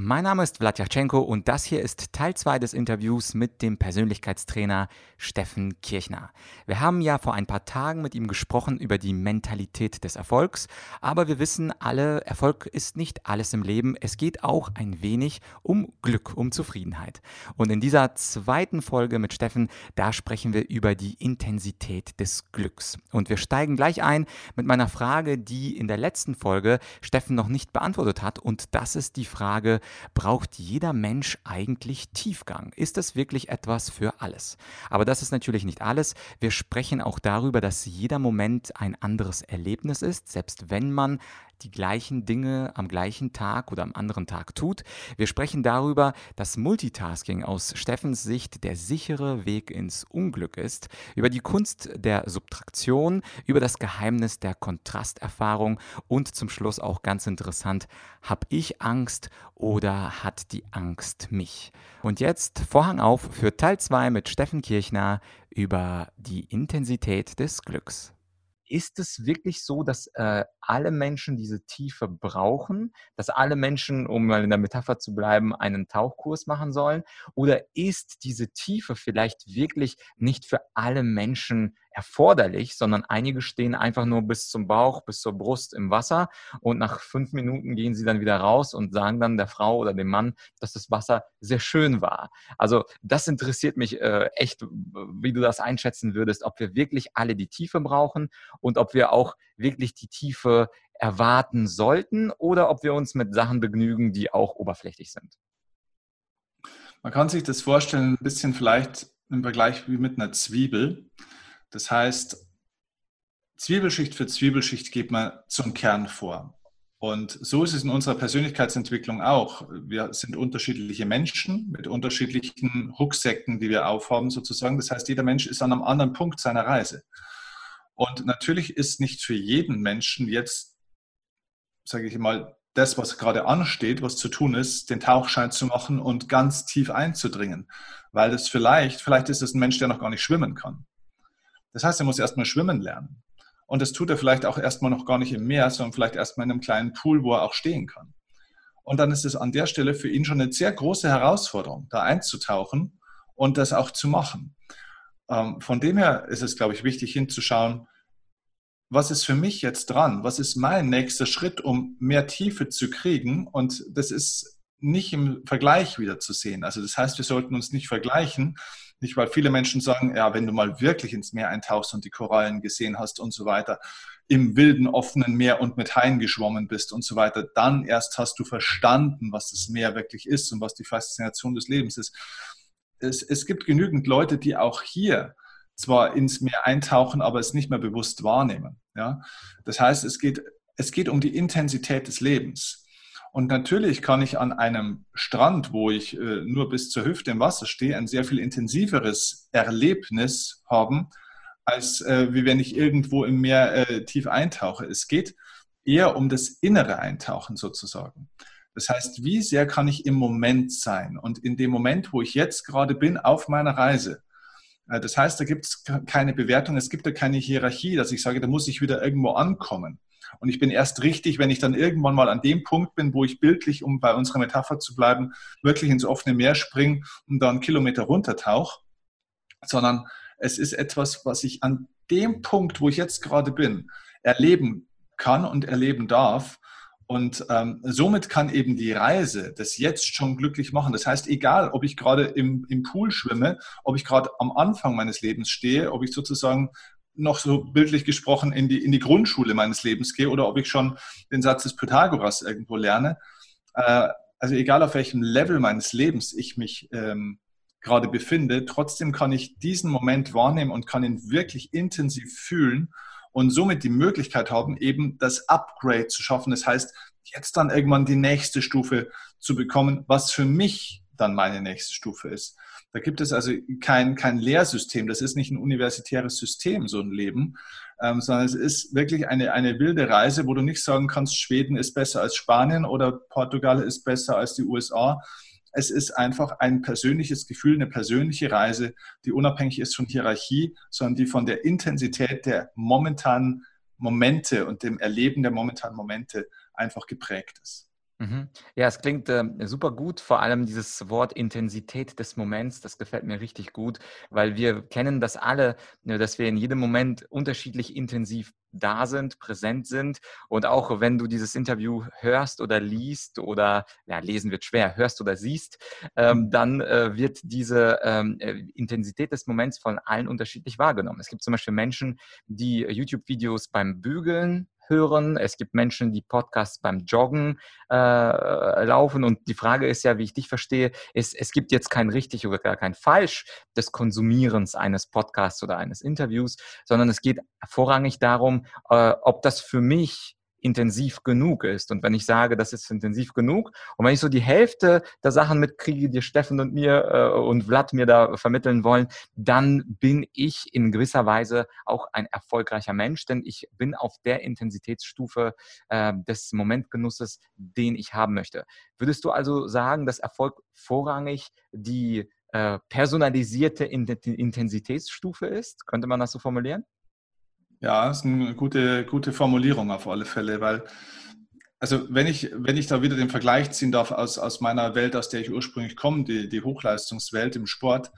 Mein Name ist Vladyachenko und das hier ist Teil 2 des Interviews mit dem Persönlichkeitstrainer Steffen Kirchner. Wir haben ja vor ein paar Tagen mit ihm gesprochen über die Mentalität des Erfolgs, aber wir wissen alle, Erfolg ist nicht alles im Leben. Es geht auch ein wenig um Glück, um Zufriedenheit. Und in dieser zweiten Folge mit Steffen, da sprechen wir über die Intensität des Glücks. Und wir steigen gleich ein mit meiner Frage, die in der letzten Folge Steffen noch nicht beantwortet hat. Und das ist die Frage, braucht jeder Mensch eigentlich Tiefgang? Ist das wirklich etwas für alles? Aber das ist natürlich nicht alles. Wir sprechen auch darüber, dass jeder Moment ein anderes Erlebnis ist, selbst wenn man die gleichen Dinge am gleichen Tag oder am anderen Tag tut. Wir sprechen darüber, dass Multitasking aus Steffens Sicht der sichere Weg ins Unglück ist, über die Kunst der Subtraktion, über das Geheimnis der Kontrasterfahrung und zum Schluss auch ganz interessant, habe ich Angst oder hat die Angst mich? Und jetzt Vorhang auf für Teil 2 mit Steffen Kirchner über die Intensität des Glücks ist es wirklich so, dass äh, alle Menschen diese Tiefe brauchen, dass alle Menschen, um mal in der Metapher zu bleiben, einen Tauchkurs machen sollen? Oder ist diese Tiefe vielleicht wirklich nicht für alle Menschen erforderlich, sondern einige stehen einfach nur bis zum Bauch, bis zur Brust im Wasser und nach fünf Minuten gehen sie dann wieder raus und sagen dann der Frau oder dem Mann, dass das Wasser sehr schön war. Also das interessiert mich äh, echt, wie du das einschätzen würdest, ob wir wirklich alle die Tiefe brauchen und ob wir auch wirklich die Tiefe erwarten sollten oder ob wir uns mit Sachen begnügen, die auch oberflächlich sind. Man kann sich das vorstellen, ein bisschen vielleicht im Vergleich wie mit einer Zwiebel. Das heißt, Zwiebelschicht für Zwiebelschicht geht man zum Kern vor. Und so ist es in unserer Persönlichkeitsentwicklung auch. Wir sind unterschiedliche Menschen mit unterschiedlichen Rucksäcken, die wir aufhaben sozusagen. Das heißt, jeder Mensch ist an einem anderen Punkt seiner Reise. Und natürlich ist nicht für jeden Menschen jetzt, sage ich mal, das, was gerade ansteht, was zu tun ist, den Tauchschein zu machen und ganz tief einzudringen. Weil das vielleicht, vielleicht ist es ein Mensch, der noch gar nicht schwimmen kann. Das heißt, er muss erstmal schwimmen lernen. Und das tut er vielleicht auch erstmal noch gar nicht im Meer, sondern vielleicht erstmal in einem kleinen Pool, wo er auch stehen kann. Und dann ist es an der Stelle für ihn schon eine sehr große Herausforderung, da einzutauchen und das auch zu machen. Ähm, von dem her ist es, glaube ich, wichtig hinzuschauen, was ist für mich jetzt dran? Was ist mein nächster Schritt, um mehr Tiefe zu kriegen? Und das ist nicht im Vergleich wieder zu sehen. Also das heißt, wir sollten uns nicht vergleichen, nicht, weil viele Menschen sagen, ja, wenn du mal wirklich ins Meer eintauchst und die Korallen gesehen hast und so weiter, im wilden, offenen Meer und mit Haien geschwommen bist und so weiter, dann erst hast du verstanden, was das Meer wirklich ist und was die Faszination des Lebens ist. Es, es gibt genügend Leute, die auch hier zwar ins Meer eintauchen, aber es nicht mehr bewusst wahrnehmen. Ja? Das heißt, es geht, es geht um die Intensität des Lebens. Und natürlich kann ich an einem Strand, wo ich äh, nur bis zur Hüfte im Wasser stehe, ein sehr viel intensiveres Erlebnis haben, als äh, wie wenn ich irgendwo im Meer äh, tief eintauche. Es geht eher um das innere Eintauchen sozusagen. Das heißt, wie sehr kann ich im Moment sein? Und in dem Moment, wo ich jetzt gerade bin auf meiner Reise, das heißt, da gibt es keine Bewertung, es gibt da keine Hierarchie, dass ich sage, da muss ich wieder irgendwo ankommen. Und ich bin erst richtig, wenn ich dann irgendwann mal an dem Punkt bin, wo ich bildlich, um bei unserer Metapher zu bleiben, wirklich ins offene Meer springe und dann einen Kilometer runtertauche, sondern es ist etwas, was ich an dem Punkt, wo ich jetzt gerade bin, erleben kann und erleben darf. Und ähm, somit kann eben die Reise das jetzt schon glücklich machen. Das heißt, egal, ob ich gerade im, im Pool schwimme, ob ich gerade am Anfang meines Lebens stehe, ob ich sozusagen noch so bildlich gesprochen in die, in die Grundschule meines Lebens gehe oder ob ich schon den Satz des Pythagoras irgendwo lerne. Äh, also egal auf welchem Level meines Lebens ich mich ähm, gerade befinde, trotzdem kann ich diesen Moment wahrnehmen und kann ihn wirklich intensiv fühlen und somit die Möglichkeit haben, eben das Upgrade zu schaffen. Das heißt, jetzt dann irgendwann die nächste Stufe zu bekommen, was für mich dann meine nächste Stufe ist. Da gibt es also kein, kein Lehrsystem. Das ist nicht ein universitäres System, so ein Leben, ähm, sondern es ist wirklich eine, eine wilde Reise, wo du nicht sagen kannst, Schweden ist besser als Spanien oder Portugal ist besser als die USA, Es ist einfach ein persönliches Gefühl, eine persönliche Reise, die unabhängig ist von Hierarchie, sondern die von der Intensität der momentanen Momente und dem Erleben der momentanen Momente einfach geprägt ist. Mhm. Ja, es klingt äh, super gut, vor allem dieses Wort Intensität des Moments, das gefällt mir richtig gut, weil wir kennen das alle, ne, dass wir in jedem Moment unterschiedlich intensiv da sind, präsent sind und auch wenn du dieses Interview hörst oder liest oder, ja, lesen wird schwer, hörst oder siehst, ähm, mhm. dann äh, wird diese ähm, äh, Intensität des Moments von allen unterschiedlich wahrgenommen. Es gibt zum Beispiel Menschen, die YouTube-Videos beim Bügeln hören. Es gibt Menschen, die Podcasts beim Joggen äh, laufen. Und die Frage ist ja, wie ich dich verstehe, ist, es gibt jetzt kein richtig oder gar kein falsch des Konsumierens eines Podcasts oder eines Interviews, sondern es geht vorrangig darum, äh, ob das für mich intensiv genug ist. Und wenn ich sage, das ist intensiv genug, und wenn ich so die Hälfte der Sachen mitkriege, die Steffen und mir äh, und Vlad mir da vermitteln wollen, dann bin ich in gewisser Weise auch ein erfolgreicher Mensch, denn ich bin auf der Intensitätsstufe äh, des Momentgenusses, den ich haben möchte. Würdest du also sagen, dass Erfolg vorrangig die äh, personalisierte Intensitätsstufe ist? Könnte man das so formulieren? Ja, das ist eine gute, gute Formulierung auf alle Fälle, weil, also wenn ich, wenn ich da wieder den Vergleich ziehen darf aus, aus meiner Welt, aus der ich ursprünglich komme, die, die Hochleistungswelt im Sport,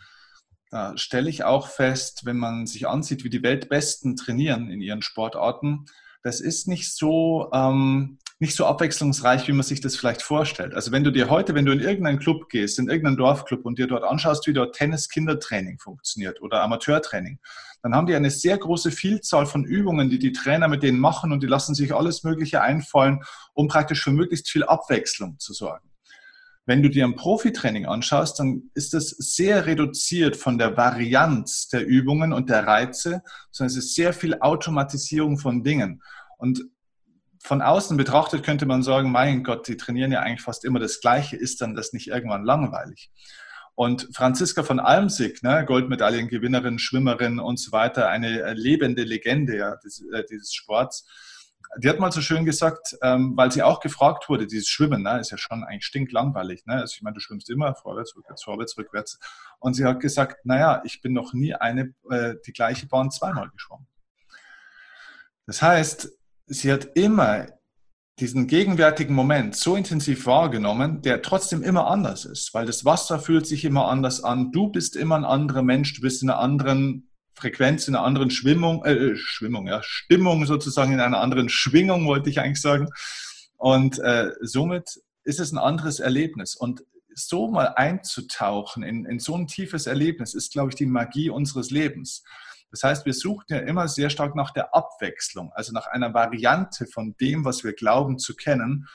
da stelle ich auch fest, wenn man sich ansieht, wie die Weltbesten trainieren in ihren Sportarten, das ist nicht so, ähm, nicht so abwechslungsreich, wie man sich das vielleicht vorstellt. Also wenn du dir heute, wenn du in irgendeinen Club gehst, in irgendeinen Dorfclub und dir dort anschaust, wie dort Tennis-Kindertraining funktioniert oder Amateurtraining, dann haben die eine sehr große Vielzahl von Übungen, die die Trainer mit denen machen und die lassen sich alles Mögliche einfallen, um praktisch für möglichst viel Abwechslung zu sorgen. Wenn du dir ein Profitraining anschaust, dann ist es sehr reduziert von der Varianz der Übungen und der Reize, sondern es ist sehr viel Automatisierung von Dingen. Und von außen betrachtet könnte man sagen, mein Gott, die trainieren ja eigentlich fast immer das Gleiche, ist dann das nicht irgendwann langweilig? Und Franziska von Almsig, ne, Goldmedaillengewinnerin, Schwimmerin und so weiter, eine lebende Legende ja, des, äh, dieses Sports, die hat mal so schön gesagt, ähm, weil sie auch gefragt wurde, dieses Schwimmen, ne, ist ja schon eigentlich stinklangweilig. Ne? Also ich meine, du schwimmst immer vorwärts, rückwärts, vorwärts, rückwärts. Und sie hat gesagt, naja, ich bin noch nie eine, äh, die gleiche Bahn zweimal geschwommen. Das heißt, sie hat immer diesen gegenwärtigen Moment so intensiv wahrgenommen, der trotzdem immer anders ist, weil das Wasser fühlt sich immer anders an. Du bist immer ein anderer Mensch, du bist in einer anderen Frequenz, in einer anderen Schwimmung, äh, äh, Schwimmung, ja, Stimmung sozusagen, in einer anderen Schwingung, wollte ich eigentlich sagen. Und äh, somit ist es ein anderes Erlebnis. Und so mal einzutauchen in, in so ein tiefes Erlebnis ist, glaube ich, die Magie unseres Lebens. Das heißt, wir suchen ja immer sehr stark nach der Abwechslung, also nach einer Variante von dem, was wir glauben zu kennen,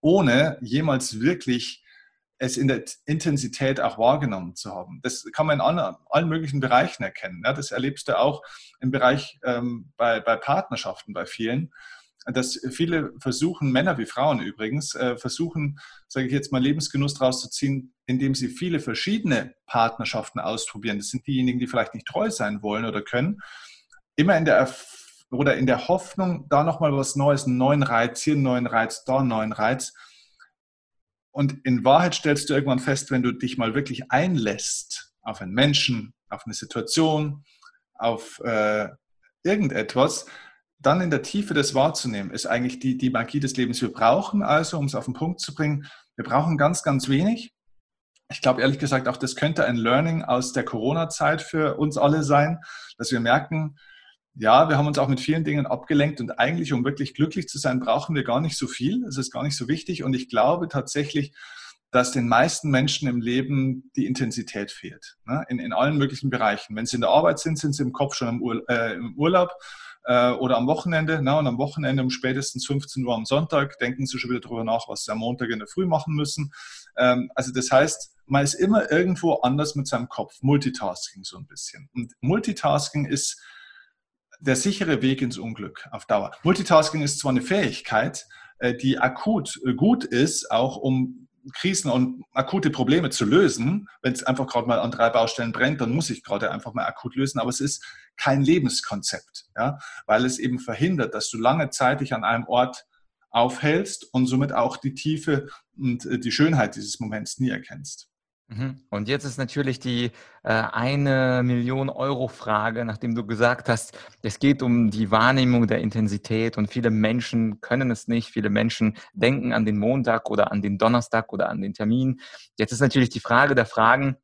ohne jemals wirklich es in der Intensität auch wahrgenommen zu haben. Das kann man in allen, möglichen Bereichen erkennen. Das erlebst du auch im Bereich ähm, bei Partnerschaften bei vielen dass viele versuchen, Männer wie Frauen übrigens, äh, versuchen, sage ich jetzt mal, Lebensgenuss daraus zu ziehen, indem sie viele verschiedene Partnerschaften ausprobieren. Das sind diejenigen, die vielleicht nicht treu sein wollen oder können. Immer in der Erf oder in der Hoffnung, da nochmal was Neues, einen neuen Reiz, hier einen neuen Reiz, da einen neuen Reiz. Und in Wahrheit stellst du irgendwann fest, wenn du dich mal wirklich einlässt auf einen Menschen, auf eine Situation, auf äh, irgendetwas, dann in der Tiefe das wahrzunehmen, ist eigentlich die, die Magie des Lebens. Wir brauchen also, um es auf den Punkt zu bringen, wir brauchen ganz, ganz wenig. Ich glaube ehrlich gesagt, auch das könnte ein Learning aus der Corona-Zeit für uns alle sein, dass wir merken, ja, wir haben uns auch mit vielen Dingen abgelenkt und eigentlich, um wirklich glücklich zu sein, brauchen wir gar nicht so viel. Es ist gar nicht so wichtig und ich glaube tatsächlich, dass den meisten Menschen im Leben die Intensität fehlt. Ne? In, in allen möglichen Bereichen. Wenn sie in der Arbeit sind, sind sie im Kopf schon im, Ur äh, im Urlaub äh, oder am Wochenende. Na, und am Wochenende um spätestens 15 Uhr am Sonntag denken sie schon wieder darüber nach, was sie am Montag in der Früh machen müssen. Ähm, also das heißt, man ist immer irgendwo anders mit seinem Kopf. Multitasking so ein bisschen. Und Multitasking ist der sichere Weg ins Unglück auf Dauer. Multitasking ist zwar eine Fähigkeit, äh, die akut äh, gut ist, auch um Krisen und akute Probleme zu lösen. Wenn es einfach gerade mal an drei Baustellen brennt, dann muss ich gerade einfach mal akut lösen. Aber es ist kein Lebenskonzept, ja? weil es eben verhindert, dass du lange Zeit dich an einem Ort aufhältst und somit auch die Tiefe und äh, die Schönheit dieses Moments nie erkennst. Mhm. Und jetzt ist natürlich die äh, eine Million Euro Frage, nachdem du gesagt hast, es geht um die Wahrnehmung der Intensität und viele Menschen können es nicht. Viele Menschen denken an den Montag oder an den Donnerstag oder an den Termin. Jetzt ist natürlich die Frage der Fragen,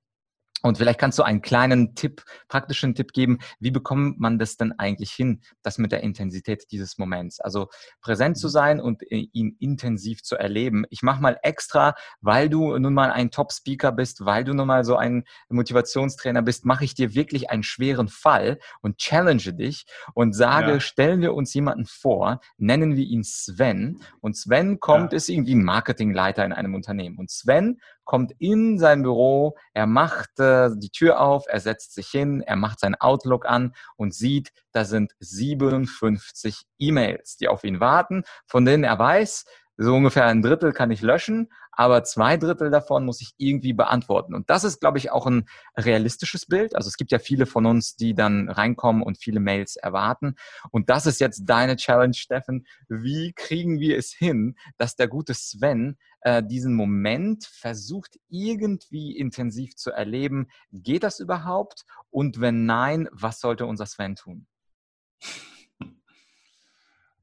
und vielleicht kannst du einen kleinen Tipp, praktischen Tipp geben. Wie bekommt man das denn eigentlich hin, das mit der Intensität dieses Moments? Also präsent zu mhm. sein und ihn intensiv zu erleben. Ich mache mal extra, weil du nun mal ein Top-Speaker bist, weil du nun mal so ein Motivationstrainer bist, mache ich dir wirklich einen schweren Fall und challenge dich und sage, ja. stellen wir uns jemanden vor, nennen wir ihn Sven. Und Sven kommt, ja. ist irgendwie ein Marketingleiter in einem Unternehmen. Und Sven kommt in sein Büro, er macht äh, die Tür auf, er setzt sich hin, er macht sein Outlook an und sieht, da sind 57 E-Mails, die auf ihn warten, von denen er weiß, so ungefähr ein Drittel kann ich löschen, aber zwei Drittel davon muss ich irgendwie beantworten. Und das ist, glaube ich, auch ein realistisches Bild. Also es gibt ja viele von uns, die dann reinkommen und viele Mails erwarten. Und das ist jetzt deine Challenge, Steffen. Wie kriegen wir es hin, dass der gute Sven äh, diesen Moment versucht, irgendwie intensiv zu erleben? Geht das überhaupt? Und wenn nein, was sollte unser Sven tun?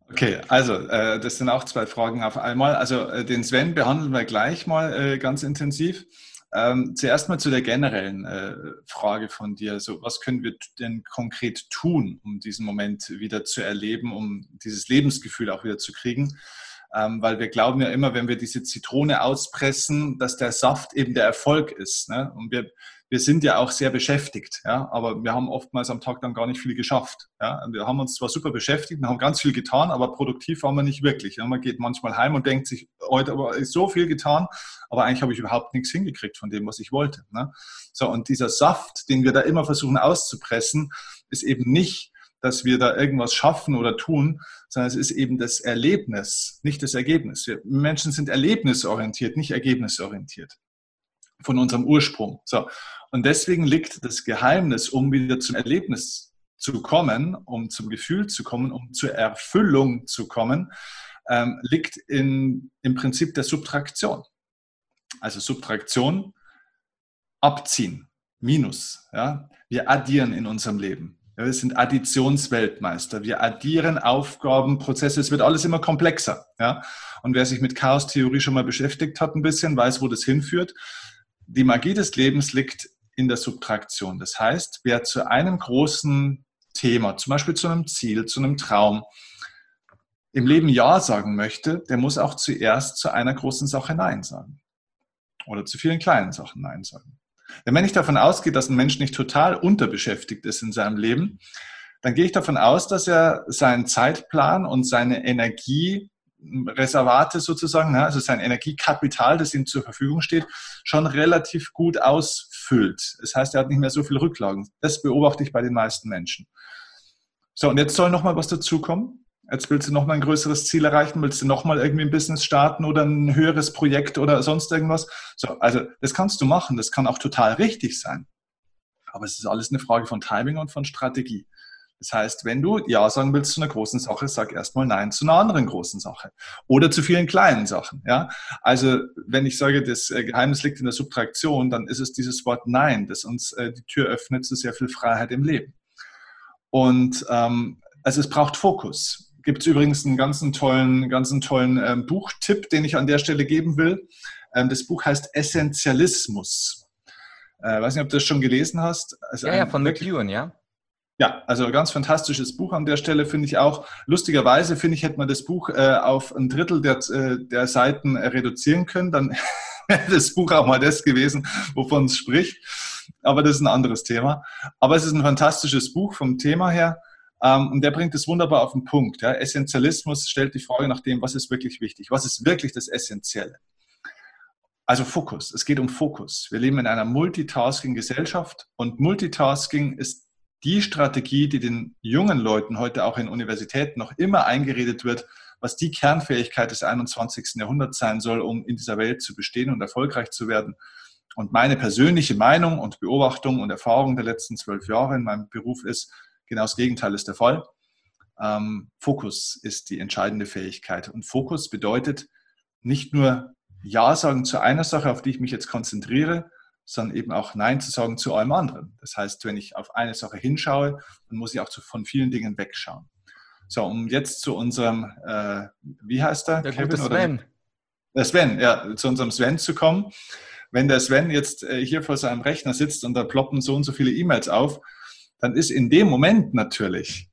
Okay, also äh, das sind auch zwei Fragen auf einmal. Also äh, den Sven behandeln wir gleich mal äh, ganz intensiv. Ähm, zuerst mal zu der generellen äh, Frage von dir. So, was können wir denn konkret tun, um diesen Moment wieder zu erleben, um dieses Lebensgefühl auch wieder zu kriegen? Ähm, weil wir glauben ja immer, wenn wir diese Zitrone auspressen, dass der Saft eben der Erfolg ist. Ne? Und wir, wir sind ja auch sehr beschäftigt, ja, aber wir haben oftmals am Tag dann gar nicht viel geschafft. Ja. Wir haben uns zwar super beschäftigt und haben ganz viel getan, aber produktiv waren wir nicht wirklich. Ja. Man geht manchmal heim und denkt sich, heute ist so viel getan, aber eigentlich habe ich überhaupt nichts hingekriegt von dem, was ich wollte. Ne. So, und dieser Saft, den wir da immer versuchen auszupressen, ist eben nicht dass wir da irgendwas schaffen oder tun, sondern es ist eben das Erlebnis, nicht das Ergebnis. Wir Menschen sind erlebnisorientiert, nicht ergebnisorientiert von unserem Ursprung. So. Und deswegen liegt das Geheimnis, um wieder zum Erlebnis zu kommen, um zum Gefühl zu kommen, um zur Erfüllung zu kommen, ähm, liegt in, im Prinzip der Subtraktion. Also Subtraktion, abziehen, Minus. Ja? Wir addieren in unserem Leben. Ja, wir sind Additionsweltmeister. Wir addieren Aufgaben, Prozesse. Es wird alles immer komplexer. Ja? Und wer sich mit Chaos-Theorie schon mal beschäftigt hat, ein bisschen, weiß, wo das hinführt die Magie des Lebens liegt in der Subtraktion. Das heißt, wer zu einem großen Thema, zum Beispiel zu einem Ziel, zu einem Traum, im Leben Ja sagen möchte, der muss auch zuerst zu einer großen Sache Nein sagen. Oder zu vielen kleinen Sachen Nein sagen. Denn wenn ich davon ausgehe, dass ein Mensch nicht total unterbeschäftigt ist in seinem Leben, dann gehe ich davon aus, dass er seinen Zeitplan und seine Energie Reservate sozusagen, ne, also sein Energiekapital, das ihm zur Verfügung steht, schon relativ gut ausfüllt. Das heißt, er hat nicht mehr so viel Rücklagen. Das beobachte ich bei den meisten Menschen. So, und jetzt soll noch mal was dazukommen. Jetzt willst du noch mal ein größeres Ziel erreichen, willst du noch mal irgendwie ein Business starten oder ein höheres Projekt oder sonst irgendwas. So, also das kannst du machen, das kann auch total richtig sein. Aber es ist alles eine Frage von Timing und von Strategie. Das heißt, wenn du Ja sagen willst zu einer großen Sache, sag erstmal Nein zu einer anderen großen Sache oder zu vielen kleinen Sachen. Ja? Also wenn ich sage, das äh, Geheimnis liegt in der Subtraktion, dann ist es dieses Wort Nein, das uns äh, die Tür öffnet zu sehr viel Freiheit im Leben. Und ähm, also es braucht Fokus. Gibt es übrigens einen ganz tollen, ganz tollen ähm, Buchtipp, den ich an der Stelle geben will. Ähm, das Buch heißt Essentialismus. Äh, weiß nicht, ob du das schon gelesen hast. Also ja, ja, von McEwan, ja. Ja, also ganz fantastisches Buch an der Stelle finde ich auch. Lustigerweise finde ich, hätte man das Buch äh, auf ein Drittel der, äh, der Seiten äh, reduzieren können, dann wäre das Buch auch mal das gewesen, wovon es spricht. Aber das ist ein anderes Thema. Aber es ist ein fantastisches Buch vom Thema her. Ähm, und der bringt es wunderbar auf den Punkt. Ja. Essentialismus stellt die Frage nach dem, was ist wirklich wichtig? Was ist wirklich das Essentielle? Also Fokus. Es geht um Fokus. Wir leben in einer Multitasking-Gesellschaft und Multitasking ist die Strategie, die den jungen Leuten heute auch in Universitäten noch immer eingeredet wird, was die Kernfähigkeit des 21. Jahrhunderts sein soll, um in dieser Welt zu bestehen und erfolgreich zu werden. Und meine persönliche Meinung und Beobachtung und Erfahrung der letzten zwölf Jahre in meinem Beruf ist, genau das Gegenteil ist der Fall. Ähm, Fokus ist die entscheidende Fähigkeit. Und Fokus bedeutet nicht nur Ja sagen zu einer Sache, auf die ich mich jetzt konzentriere, sondern eben auch Nein zu sagen zu allem anderen. Das heißt, wenn ich auf eine Sache hinschaue, dann muss ich auch von vielen Dingen wegschauen. So, um jetzt zu unserem, äh, wie heißt er? Der Kevin, Sven. Der Sven, ja, zu unserem Sven zu kommen. Wenn der Sven jetzt äh, hier vor seinem Rechner sitzt und da ploppen so und so viele E-Mails auf, dann ist in dem Moment natürlich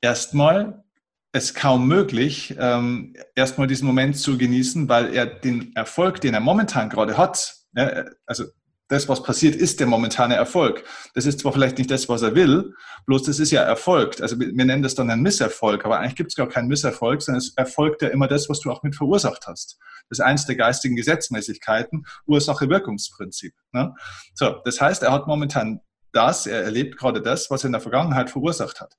erstmal es kaum möglich, ähm, erstmal diesen Moment zu genießen, weil er den Erfolg, den er momentan gerade hat, ja, also das, was passiert, ist der momentane Erfolg. Das ist zwar vielleicht nicht das, was er will, bloß das ist ja erfolgt. Also wir nennen das dann einen Misserfolg, aber eigentlich gibt es gar keinen Misserfolg, sondern es erfolgt ja immer das, was du auch mit verursacht hast. Das ist eines der geistigen Gesetzmäßigkeiten, Ursache-Wirkungsprinzip. Ne? So, das heißt, er hat momentan das, er erlebt gerade das, was er in der Vergangenheit verursacht hat.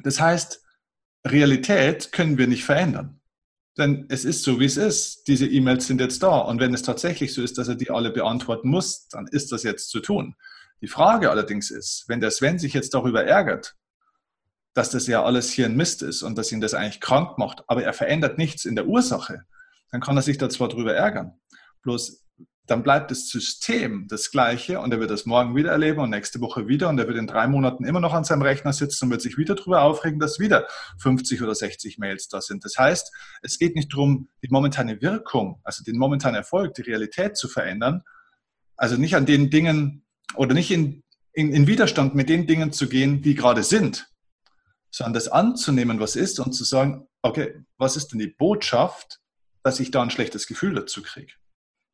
Das heißt, Realität können wir nicht verändern. Denn es ist so, wie es ist. Diese E-Mails sind jetzt da. Und wenn es tatsächlich so ist, dass er die alle beantworten muss, dann ist das jetzt zu tun. Die Frage allerdings ist, wenn der Sven sich jetzt darüber ärgert, dass das ja alles hier ein Mist ist und dass ihn das eigentlich krank macht, aber er verändert nichts in der Ursache, dann kann er sich da zwar drüber ärgern. Bloß dann bleibt das System das gleiche und er wird das morgen wieder erleben und nächste Woche wieder und er wird in drei Monaten immer noch an seinem Rechner sitzen und wird sich wieder darüber aufregen, dass wieder 50 oder 60 Mails da sind. Das heißt, es geht nicht darum, die momentane Wirkung, also den momentanen Erfolg, die Realität zu verändern, also nicht an den Dingen oder nicht in, in, in Widerstand mit den Dingen zu gehen, die gerade sind, sondern das anzunehmen, was ist und zu sagen, okay, was ist denn die Botschaft, dass ich da ein schlechtes Gefühl dazu kriege?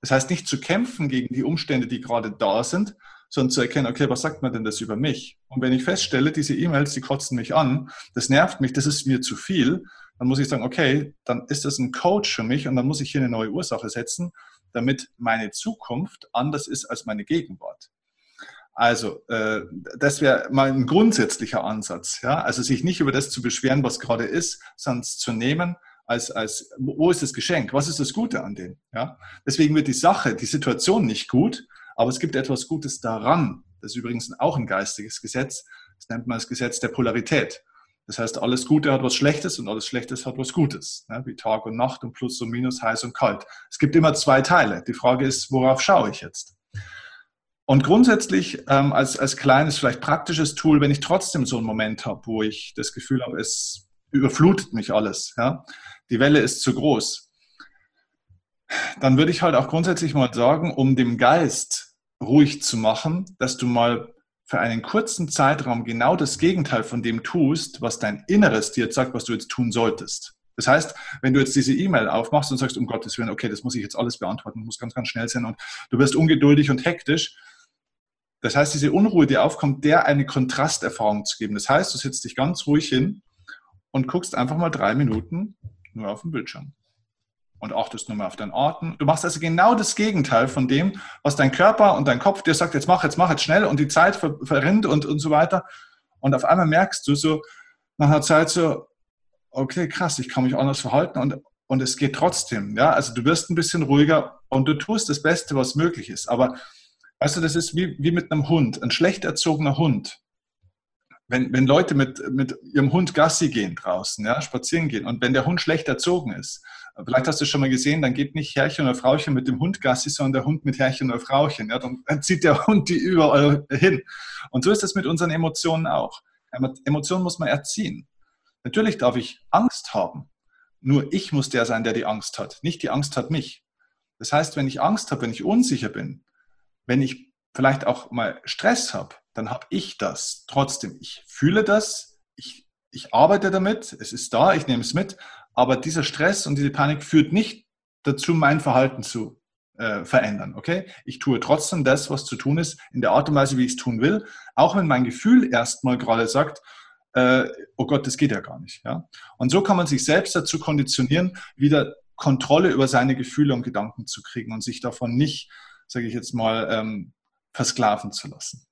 Das heißt, nicht zu kämpfen gegen die Umstände, die gerade da sind, sondern zu erkennen, okay, was sagt man denn das über mich? Und wenn ich feststelle, diese E-Mails, die kotzen mich an, das nervt mich, das ist mir zu viel, dann muss ich sagen, okay, dann ist das ein Coach für mich und dann muss ich hier eine neue Ursache setzen, damit meine Zukunft anders ist als meine Gegenwart. Also, äh, das wäre mal ein grundsätzlicher Ansatz. Ja? Also, sich nicht über das zu beschweren, was gerade ist, sondern es zu nehmen als, als wo ist das Geschenk? Was ist das Gute an dem? Ja? Deswegen wird die Sache, die Situation nicht gut, aber es gibt etwas Gutes daran. Das ist übrigens auch ein geistiges Gesetz. Das nennt man das Gesetz der Polarität. Das heißt, alles Gute hat was Schlechtes und alles Schlechtes hat was Gutes, ne? wie Tag und Nacht und Plus und Minus, heiß und kalt. Es gibt immer zwei Teile. Die Frage ist, worauf schaue ich jetzt? Und grundsätzlich ähm, als, als kleines, vielleicht praktisches Tool, wenn ich trotzdem so einen Moment habe, wo ich das Gefühl habe, es überflutet mich alles, ja, die Welle ist zu groß, dann würde ich halt auch grundsätzlich mal sagen, um dem Geist ruhig zu machen, dass du mal für einen kurzen Zeitraum genau das Gegenteil von dem tust, was dein Inneres dir jetzt sagt, was du jetzt tun solltest. Das heißt, wenn du jetzt diese E-Mail aufmachst und sagst, um Gottes Willen, okay, das muss ich jetzt alles beantworten, muss ganz, ganz schnell sein und du wirst ungeduldig und hektisch. Das heißt, diese Unruhe, die aufkommt, der eine Kontrasterfahrung zu geben. Das heißt, du setzt dich ganz ruhig hin und guckst einfach mal drei Minuten nur auf dem Bildschirm. Und achtest nur mal auf deinen Atem. Du machst also genau das Gegenteil von dem, was dein Körper und dein Kopf dir sagt, jetzt mach, jetzt mach, jetzt schnell und die Zeit ver verrinnt und, und so weiter. Und auf einmal merkst du so nach einer Zeit so, okay, krass, ich kann mich anders verhalten und, und es geht trotzdem. Ja? Also du wirst ein bisschen ruhiger und du tust das Beste, was möglich ist. Aber weißt du, das ist wie, wie mit einem Hund. Ein schlecht erzogener Hund, wenn, wenn Leute mit, mit ihrem Hund Gassi gehen draußen, ja, spazieren gehen und wenn der Hund schlecht erzogen ist, vielleicht hast du schon mal gesehen, dann geht nicht Herrchen oder Frauchen mit dem Hund Gassi, sondern der Hund mit Herrchen oder Frauchen. Ja, dann zieht der Hund die überall hin. Und so ist es mit unseren Emotionen auch. Emotionen muss man erziehen. Natürlich darf ich Angst haben. Nur ich muss der sein, der die Angst hat. Nicht die Angst hat mich. Das heißt, wenn ich Angst habe, wenn ich unsicher bin, wenn ich vielleicht auch mal Stress habe, dann habe ich das. Trotzdem, ich fühle das, ich, ich arbeite damit, es ist da, ich nehme es mit, aber dieser Stress und diese Panik führt nicht dazu, mein Verhalten zu äh, verändern. Okay? Ich tue trotzdem das, was zu tun ist, in der Art und Weise, wie ich es tun will, auch wenn mein Gefühl erstmal gerade sagt, äh, oh Gott, das geht ja gar nicht. Ja? Und so kann man sich selbst dazu konditionieren, wieder Kontrolle über seine Gefühle und Gedanken zu kriegen und sich davon nicht, sage ich jetzt mal, ähm, versklaven zu lassen.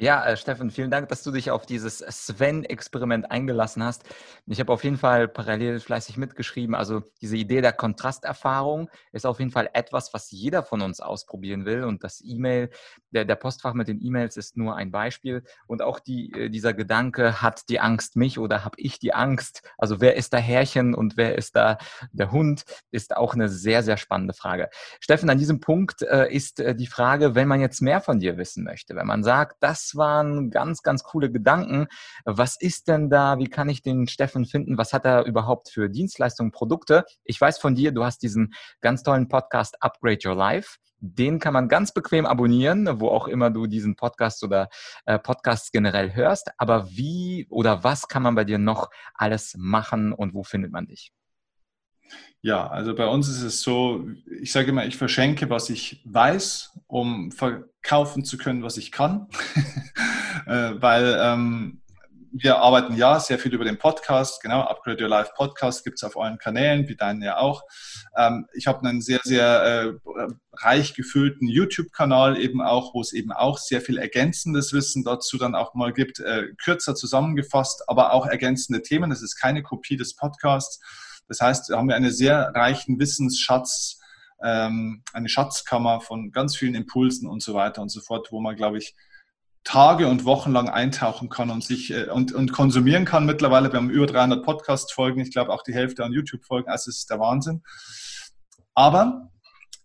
Ja, äh, Steffen, vielen Dank, dass du dich auf dieses Sven-Experiment eingelassen hast. Ich habe auf jeden Fall parallel fleißig mitgeschrieben. Also diese Idee der Kontrasterfahrung ist auf jeden Fall etwas, was jeder von uns ausprobieren will. Und das E-Mail, der, der Postfach mit den E-Mails ist nur ein Beispiel. Und auch die, äh, dieser Gedanke, hat die Angst mich oder habe ich die Angst? Also wer ist da Herrchen und wer ist da der Hund, ist auch eine sehr, sehr spannende Frage. Steffen, an diesem Punkt äh, ist äh, die Frage, wenn man jetzt mehr von dir wissen möchte, wenn man sagt, das waren ganz, ganz coole Gedanken. Was ist denn da? Wie kann ich den Steffen finden? Was hat er überhaupt für Dienstleistungen, Produkte? Ich weiß von dir, du hast diesen ganz tollen Podcast Upgrade Your Life. Den kann man ganz bequem abonnieren, wo auch immer du diesen Podcast oder äh, Podcasts generell hörst. Aber wie oder was kann man bei dir noch alles machen und wo findet man dich? Ja, also bei uns ist es so, ich sage immer, ich verschenke, was ich weiß, um verkaufen zu können, was ich kann. äh, weil ähm, wir arbeiten ja sehr viel über den Podcast, genau, Upgrade Your Life Podcast gibt es auf allen Kanälen, wie deinen ja auch. Ähm, ich habe einen sehr, sehr äh, reich gefüllten YouTube-Kanal eben auch, wo es eben auch sehr viel ergänzendes Wissen dazu dann auch mal gibt, äh, kürzer zusammengefasst, aber auch ergänzende Themen. Das ist keine Kopie des Podcasts das heißt, haben wir einen sehr reichen Wissensschatz, ähm, eine Schatzkammer von ganz vielen Impulsen und so weiter und so fort, wo man, glaube ich, Tage und Wochen lang eintauchen kann und sich äh, und, und konsumieren kann. Mittlerweile, wir haben über 300 Podcast-Folgen, ich glaube auch die Hälfte an YouTube-Folgen, also es ist der Wahnsinn. Aber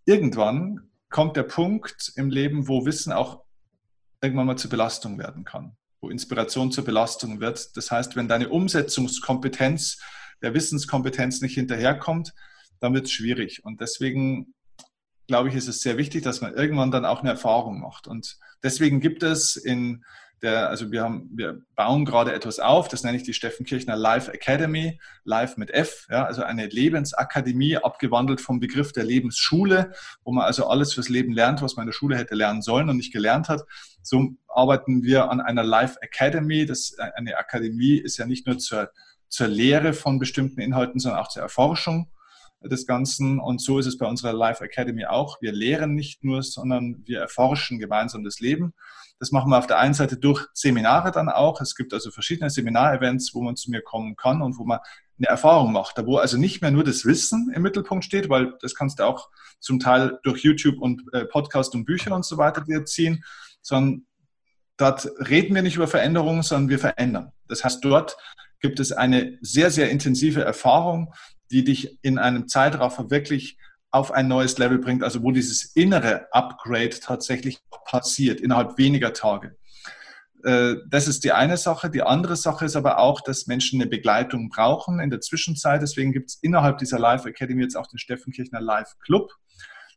irgendwann kommt der Punkt im Leben, wo Wissen auch irgendwann mal zur Belastung werden kann, wo Inspiration zur Belastung wird. Das heißt, wenn deine Umsetzungskompetenz der Wissenskompetenz nicht hinterherkommt, dann wird es schwierig. Und deswegen glaube ich, ist es sehr wichtig, dass man irgendwann dann auch eine Erfahrung macht. Und deswegen gibt es in der, also wir haben, wir bauen gerade etwas auf, das nenne ich die Steffen Kirchner Life Academy, Life mit F, ja, also eine Lebensakademie, abgewandelt vom Begriff der Lebensschule, wo man also alles fürs Leben lernt, was man in der Schule hätte lernen sollen und nicht gelernt hat. So arbeiten wir an einer Life Academy. Das, eine Akademie ist ja nicht nur zur zur Lehre von bestimmten Inhalten, sondern auch zur Erforschung des Ganzen. Und so ist es bei unserer Life Academy auch. Wir lehren nicht nur, sondern wir erforschen gemeinsam das Leben. Das machen wir auf der einen Seite durch Seminare dann auch. Es gibt also verschiedene Seminarevents, wo man zu mir kommen kann und wo man eine Erfahrung macht, da wo also nicht mehr nur das Wissen im Mittelpunkt steht, weil das kannst du auch zum Teil durch YouTube und äh, Podcast und Bücher und so weiter dir ziehen, sondern dort reden wir nicht über Veränderungen, sondern wir verändern. Das heißt, dort gibt es eine sehr, sehr intensive Erfahrung, die dich in einem Zeitraffer wirklich auf ein neues Level bringt, also wo dieses innere Upgrade tatsächlich passiert innerhalb weniger Tage. Äh, das ist die eine Sache. Die andere Sache ist aber auch, dass Menschen eine Begleitung brauchen in der Zwischenzeit. Deswegen gibt es innerhalb dieser Live Academy jetzt auch den Steffen Kirchner Live Club.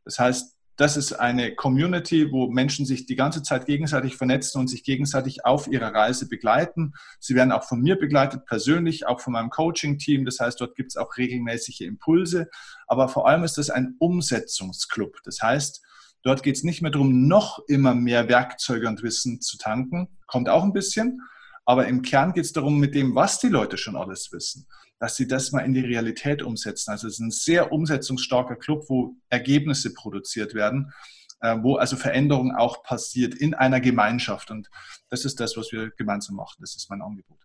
Das heißt, das ist eine Community, wo Menschen sich die ganze Zeit gegenseitig vernetzen und sich gegenseitig auf ihrer Reise begleiten. Sie werden auch von mir begleitet, persönlich, auch von meinem Coaching-Team. Das heißt, dort gibt es auch regelmäßige Impulse. Aber vor allem ist das ein Umsetzungsclub. Das heißt, dort geht es nicht mehr darum, noch immer mehr Werkzeuge und Wissen zu tanken. Kommt auch ein bisschen. Aber im Kern geht es darum, mit dem, was die Leute schon alles wissen dass sie das mal in die Realität umsetzen. Also es ist ein sehr umsetzungsstarker Club, wo Ergebnisse produziert werden, äh, wo also Veränderung auch passiert in einer Gemeinschaft. Und das ist das, was wir gemeinsam machen. Das ist mein Angebot.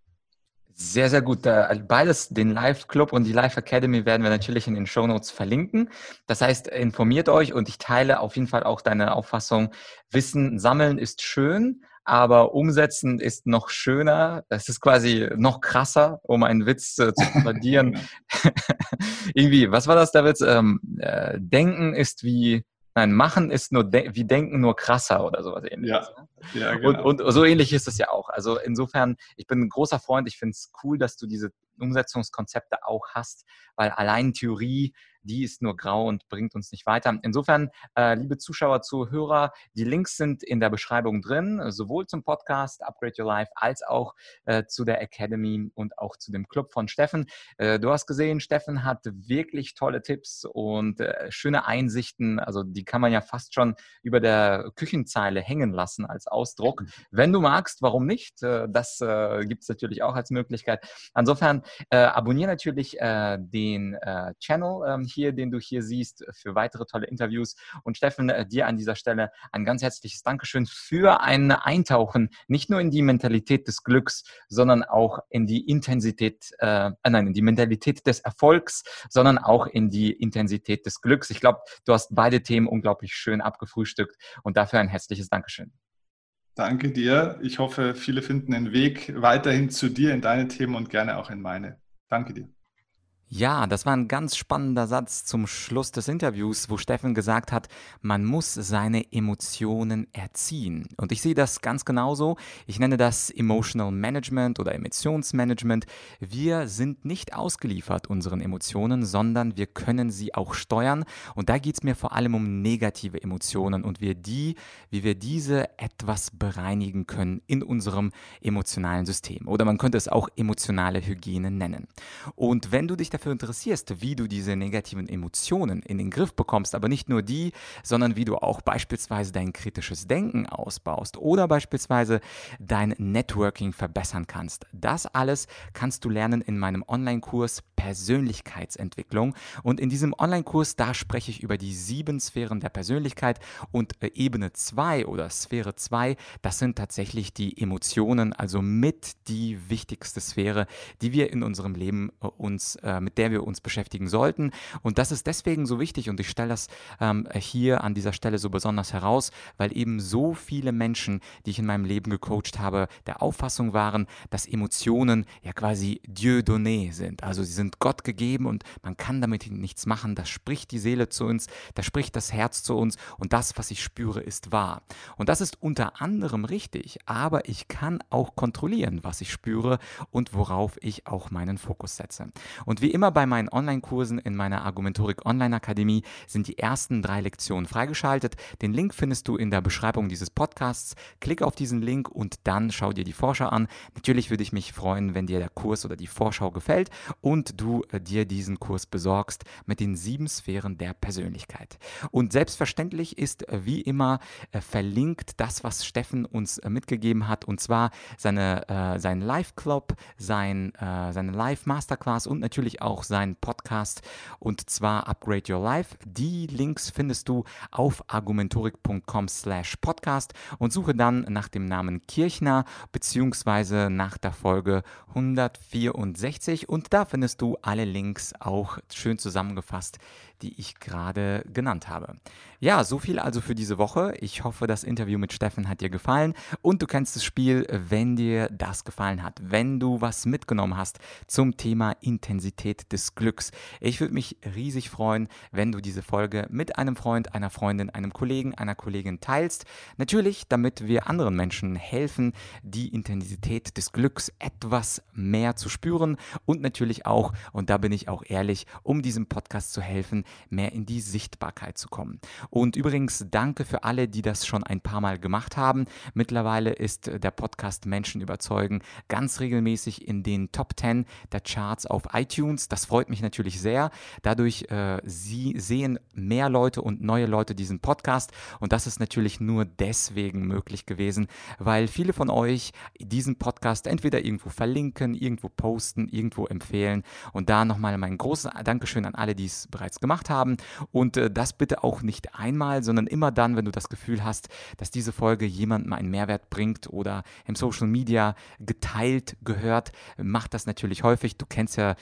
Sehr, sehr gut. Beides, den Live Club und die Live Academy, werden wir natürlich in den Show Notes verlinken. Das heißt, informiert euch und ich teile auf jeden Fall auch deine Auffassung. Wissen sammeln ist schön, aber umsetzen ist noch schöner. Das ist quasi noch krasser, um einen Witz äh, zu parodieren. Irgendwie, was war das, der Witz? Ähm, äh, denken ist wie, nein, machen ist nur de wie denken nur krasser oder sowas ähnliches. Ja. Ne? Ja, genau. und, und so ähnlich ist es ja auch. Also insofern, ich bin ein großer Freund. Ich finde es cool, dass du diese Umsetzungskonzepte auch hast, weil allein Theorie die ist nur grau und bringt uns nicht weiter. Insofern, äh, liebe Zuschauer, Zuhörer, die Links sind in der Beschreibung drin, sowohl zum Podcast Upgrade Your Life als auch äh, zu der Academy und auch zu dem Club von Steffen. Äh, du hast gesehen, Steffen hat wirklich tolle Tipps und äh, schöne Einsichten. Also die kann man ja fast schon über der Küchenzeile hängen lassen als Ausdruck. Wenn du magst, warum nicht? Äh, das äh, gibt es natürlich auch als Möglichkeit. Insofern abonniere natürlich den Channel hier, den du hier siehst, für weitere tolle Interviews. Und Steffen, äh, dir an dieser Stelle ein ganz herzliches Dankeschön für ein Eintauchen, nicht nur in die Mentalität des Glücks, sondern auch in die Intensität, äh, nein, in die Mentalität des Erfolgs, sondern auch in die Intensität des Glücks. Ich glaube, du hast beide Themen unglaublich schön abgefrühstückt und dafür ein herzliches Dankeschön. Danke dir. Ich hoffe, viele finden den Weg weiterhin zu dir in deine Themen und gerne auch in meine. Danke dir. Ja, das war ein ganz spannender Satz zum Schluss des Interviews, wo Steffen gesagt hat, man muss seine Emotionen erziehen. Und ich sehe das ganz genauso. Ich nenne das Emotional Management oder Emotionsmanagement. Wir sind nicht ausgeliefert unseren Emotionen, sondern wir können sie auch steuern. Und da geht es mir vor allem um negative Emotionen und wir die, wie wir diese etwas bereinigen können in unserem emotionalen System. Oder man könnte es auch emotionale Hygiene nennen. Und wenn du dich dafür dafür interessierst, wie du diese negativen Emotionen in den Griff bekommst, aber nicht nur die, sondern wie du auch beispielsweise dein kritisches Denken ausbaust oder beispielsweise dein Networking verbessern kannst. Das alles kannst du lernen in meinem Online-Kurs Persönlichkeitsentwicklung. Und in diesem Online-Kurs, da spreche ich über die sieben Sphären der Persönlichkeit und äh, Ebene 2 oder Sphäre 2, das sind tatsächlich die Emotionen, also mit die wichtigste Sphäre, die wir in unserem Leben äh, uns, äh, mit der wir uns beschäftigen sollten. Und das ist deswegen so wichtig und ich stelle das ähm, hier an dieser Stelle so besonders heraus, weil eben so viele Menschen, die ich in meinem Leben gecoacht habe, der Auffassung waren, dass Emotionen ja quasi Dieu donné sind. Also sie sind Gott gegeben und man kann damit nichts machen. Das spricht die Seele zu uns, da spricht das Herz zu uns und das, was ich spüre, ist wahr. Und das ist unter anderem richtig, aber ich kann auch kontrollieren, was ich spüre und worauf ich auch meinen Fokus setze. Und wie immer bei meinen Online-Kursen in meiner Argumentorik Online-Akademie sind die ersten drei Lektionen freigeschaltet. Den Link findest du in der Beschreibung dieses Podcasts. Klick auf diesen Link und dann schau dir die Vorschau an. Natürlich würde ich mich freuen, wenn dir der Kurs oder die Vorschau gefällt und du äh, dir diesen Kurs besorgst mit den sieben Sphären der Persönlichkeit. Und selbstverständlich ist äh, wie immer äh, verlinkt das, was Steffen uns mitgegeben hat, und zwar seine, äh, sein Live-Club, sein, äh, seine Live-Masterclass und natürlich auch sein Podcast, und zwar Upgrade Your Life. Die Links findest du auf argumentorik.com slash podcast und suche dann nach dem Namen Kirchner beziehungsweise nach der Folge 164 und da findest du alle Links auch schön zusammengefasst, die ich gerade genannt habe. Ja, so viel also für diese Woche. Ich hoffe, das Interview mit Steffen hat dir gefallen und du kennst das Spiel, wenn dir das gefallen hat, wenn du was mitgenommen hast zum Thema Intensität des Glücks. Ich würde mich riesig freuen, wenn du diese Folge mit einem Freund, einer Freundin, einem Kollegen, einer Kollegin teilst. Natürlich, damit wir anderen Menschen helfen, die Intensität des Glücks etwas mehr zu spüren und natürlich auch, und da bin ich auch ehrlich, um diesem Podcast zu helfen, mehr in die Sichtbarkeit zu kommen. Und übrigens danke für alle, die das schon ein paar Mal gemacht haben. Mittlerweile ist der Podcast Menschen überzeugen ganz regelmäßig in den Top 10 der Charts auf iTunes. Das freut mich natürlich sehr. Dadurch äh, sie sehen mehr Leute und neue Leute diesen Podcast. Und das ist natürlich nur deswegen möglich gewesen, weil viele von euch diesen Podcast entweder irgendwo verlinken, irgendwo posten, irgendwo empfehlen. Und da nochmal mein großes Dankeschön an alle, die es bereits gemacht haben. Und äh, das bitte auch nicht einmal, sondern immer dann, wenn du das Gefühl hast, dass diese Folge jemandem einen Mehrwert bringt oder im Social Media geteilt gehört. Mach das natürlich häufig. Du kennst ja,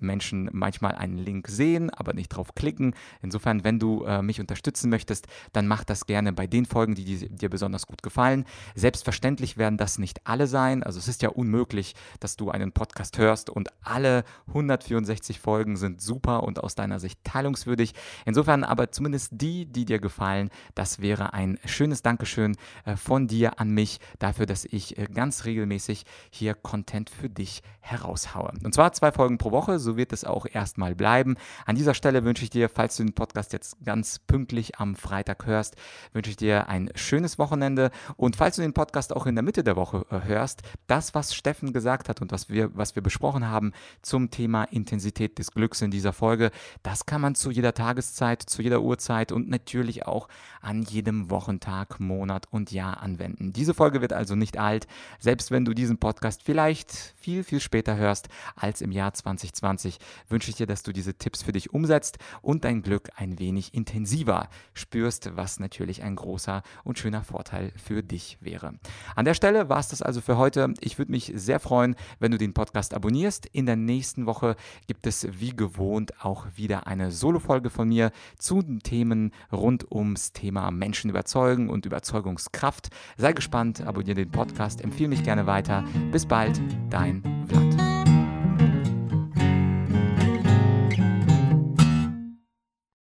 Menschen manchmal einen Link sehen, aber nicht drauf klicken. Insofern, wenn du äh, mich unterstützen möchtest, dann mach das gerne bei den Folgen, die, die dir besonders gut gefallen. Selbstverständlich werden das nicht alle sein. Also es ist ja unmöglich, dass du einen Podcast hörst und alle 164 Folgen sind super und aus deiner Sicht teilweise empfehlungswürdig. Insofern aber zumindest die, die dir gefallen, das wäre ein schönes Dankeschön äh, von dir an mich dafür, dass ich äh, ganz regelmäßig hier Content für dich heraushaue. Und zwar zwei Folgen pro Woche, so wird es auch erstmal bleiben. An dieser Stelle wünsche ich dir, falls du den Podcast jetzt ganz pünktlich am Freitag hörst, wünsche ich dir ein schönes Wochenende und falls du den Podcast auch in der Mitte der Woche äh, hörst, das, was Steffen gesagt hat und was wir, was wir besprochen haben zum Thema Intensität des Glücks in dieser Folge. Das kann man zu jeder Tageszeit, zu jeder Uhrzeit und natürlich auch an jedem Wochentag, Monat und Jahr anwenden. Diese Folge wird also nicht alt, selbst wenn du diesen Podcast vielleicht viel, viel später hörst als im Jahr 2020, wünsche ich dir, dass du diese Tipps für dich umsetzt und dein Glück ein wenig intensiver spürst, was natürlich ein großer und schöner Vorteil für dich wäre. An der Stelle war es das also für heute. Ich würde mich sehr freuen, wenn du den Podcast abonnierst. In der nächsten Woche gibt es wie gewohnt auch wieder eine Solo-Folge von mir zu den Themen rund ums Thema Menschen überzeugen und Überzeugungskraft. Sei gespannt, abonniere den Podcast, empfehle mich gerne weiter. Bis bald, dein Vlad.